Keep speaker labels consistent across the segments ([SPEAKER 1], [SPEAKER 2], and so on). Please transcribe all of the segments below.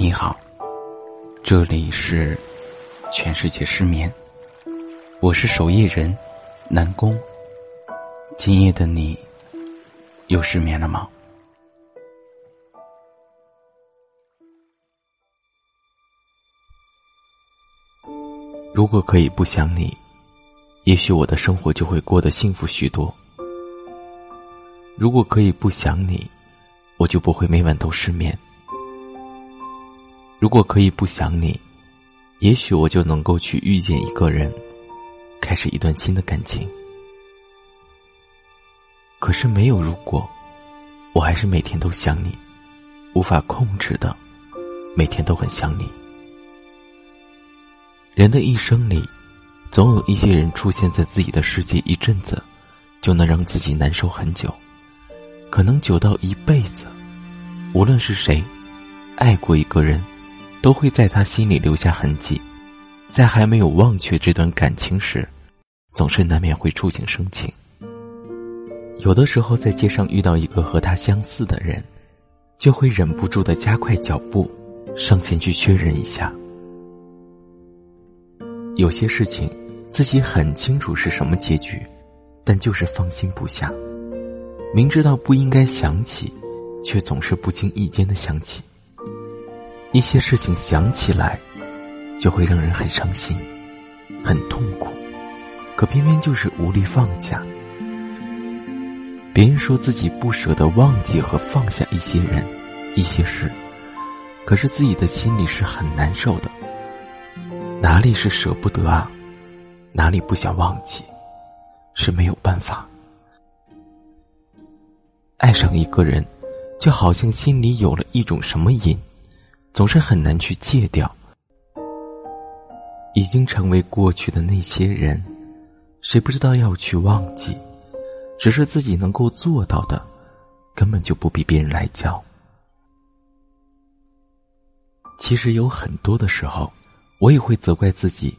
[SPEAKER 1] 你好，这里是全世界失眠，我是守夜人南宫。今夜的你又失眠了吗？如果可以不想你，也许我的生活就会过得幸福许多。如果可以不想你，我就不会每晚都失眠。如果可以不想你，也许我就能够去遇见一个人，开始一段新的感情。可是没有如果，我还是每天都想你，无法控制的，每天都很想你。人的一生里，总有一些人出现在自己的世界一阵子，就能让自己难受很久。可能久到一辈子，无论是谁，爱过一个人，都会在他心里留下痕迹。在还没有忘却这段感情时，总是难免会触景生情。有的时候，在街上遇到一个和他相似的人，就会忍不住的加快脚步，上前去确认一下。有些事情，自己很清楚是什么结局，但就是放心不下。明知道不应该想起，却总是不经意间的想起。一些事情想起来，就会让人很伤心，很痛苦，可偏偏就是无力放下。别人说自己不舍得忘记和放下一些人、一些事，可是自己的心里是很难受的。哪里是舍不得啊？哪里不想忘记？是没有办法。爱上一个人，就好像心里有了一种什么瘾，总是很难去戒掉。已经成为过去的那些人，谁不知道要去忘记？只是自己能够做到的，根本就不比别人来教。其实有很多的时候，我也会责怪自己。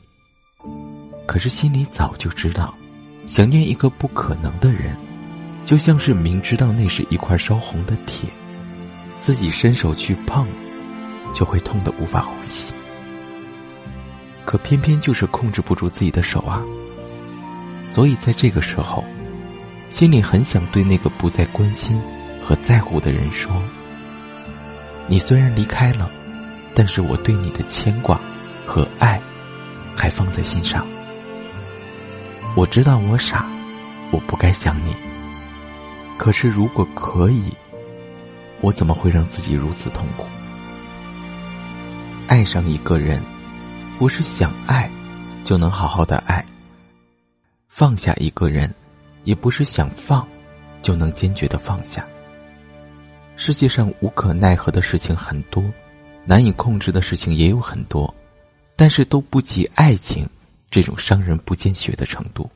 [SPEAKER 1] 可是心里早就知道，想念一个不可能的人。就像是明知道那是一块烧红的铁，自己伸手去碰，就会痛得无法呼吸。可偏偏就是控制不住自己的手啊！所以在这个时候，心里很想对那个不再关心和在乎的人说：“你虽然离开了，但是我对你的牵挂和爱还放在心上。我知道我傻，我不该想你。”可是，如果可以，我怎么会让自己如此痛苦？爱上一个人，不是想爱就能好好的爱；放下一个人，也不是想放就能坚决的放下。世界上无可奈何的事情很多，难以控制的事情也有很多，但是都不及爱情这种伤人不见血的程度。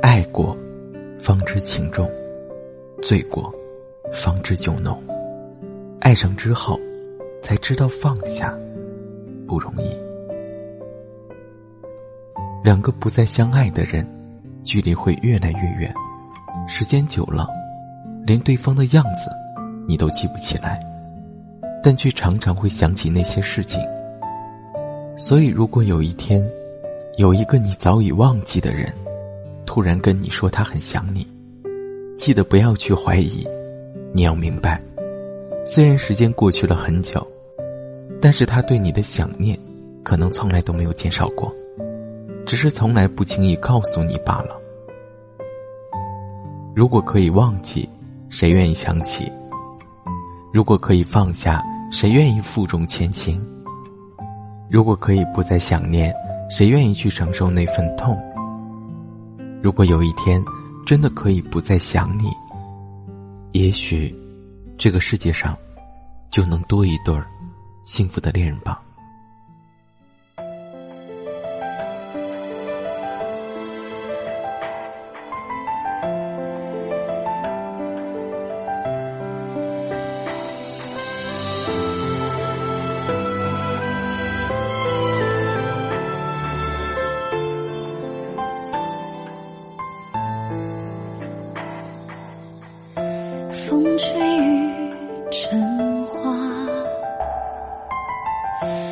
[SPEAKER 1] 爱过，方知情重；醉过，方知酒浓。爱上之后，才知道放下不容易。两个不再相爱的人，距离会越来越远。时间久了，连对方的样子你都记不起来，但却常常会想起那些事情。所以，如果有一天，有一个你早已忘记的人，突然跟你说他很想你，记得不要去怀疑。你要明白，虽然时间过去了很久，但是他对你的想念，可能从来都没有减少过，只是从来不轻易告诉你罢了。如果可以忘记，谁愿意想起？如果可以放下，谁愿意负重前行？如果可以不再想念，谁愿意去承受那份痛？如果有一天真的可以不再想你，也许这个世界上就能多一对儿幸福的恋人吧。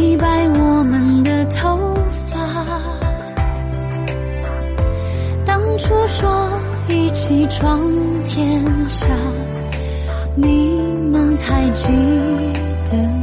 [SPEAKER 2] 一白我们的头发。当初说一起闯天下你们还记得